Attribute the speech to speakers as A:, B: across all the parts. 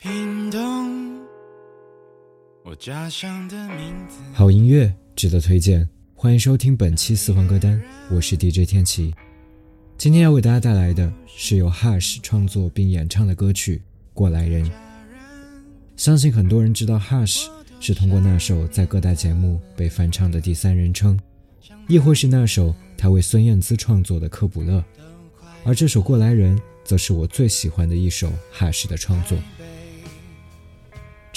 A: 屏东，我家乡的名字。
B: 好音乐值得推荐，欢迎收听本期私房歌单，我是 DJ 天琪。今天要为大家带来的是由 Hush 创作并演唱的歌曲《过来人》。相信很多人知道 Hush 是通过那首在各大节目被翻唱的第三人称，亦或是那首他为孙燕姿创作的《科普勒》，而这首《过来人》则是我最喜欢的一首 Hush 的创作。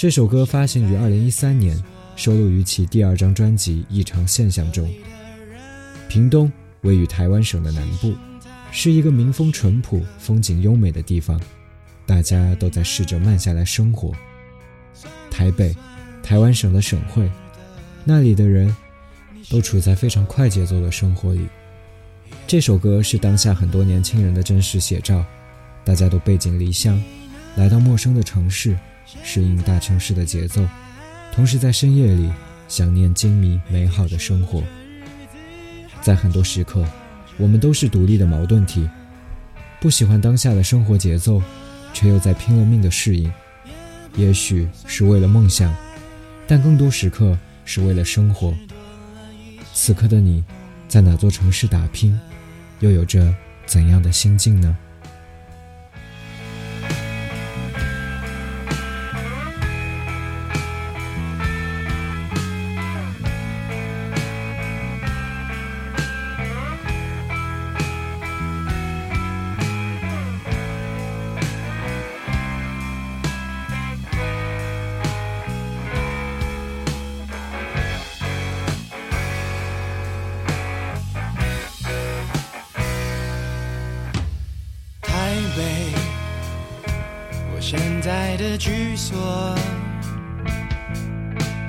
B: 这首歌发行于二零一三年，收录于其第二张专辑《异常现象》中。屏东位于台湾省的南部，是一个民风淳朴、风景优美的地方，大家都在试着慢下来生活。台北，台湾省的省会，那里的人都处在非常快节奏的生活里。这首歌是当下很多年轻人的真实写照，大家都背井离乡，来到陌生的城市。适应大城市的节奏，同时在深夜里想念精迷美好的生活。在很多时刻，我们都是独立的矛盾体，不喜欢当下的生活节奏，却又在拼了命的适应。也许是为了梦想，但更多时刻是为了生活。此刻的你，在哪座城市打拼，又有着怎样的心境呢？
A: 现在的居所，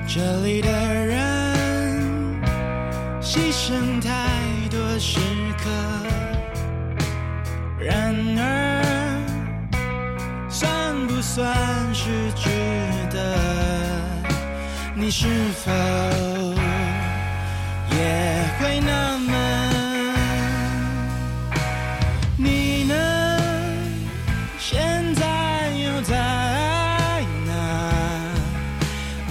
A: 这里的人牺牲太多时刻，然而算不算是值得？你是否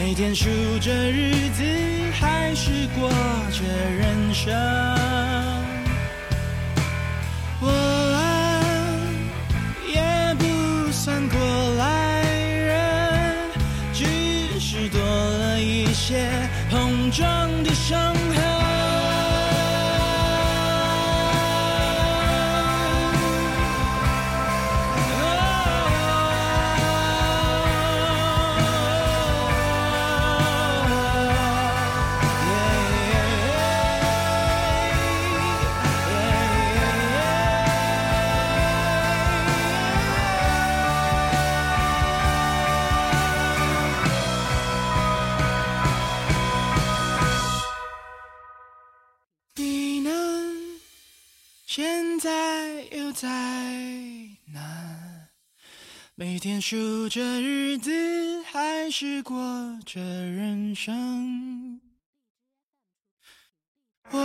A: 每天数着日子，还是过着人生。我也不算过来人，只是多了一些碰撞的伤痕。现在又在哪？每天数着日子，还是过着人生。我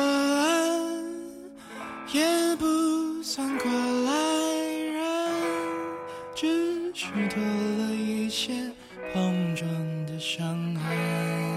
A: 也不算过来人，只是多了一些碰撞的伤痕。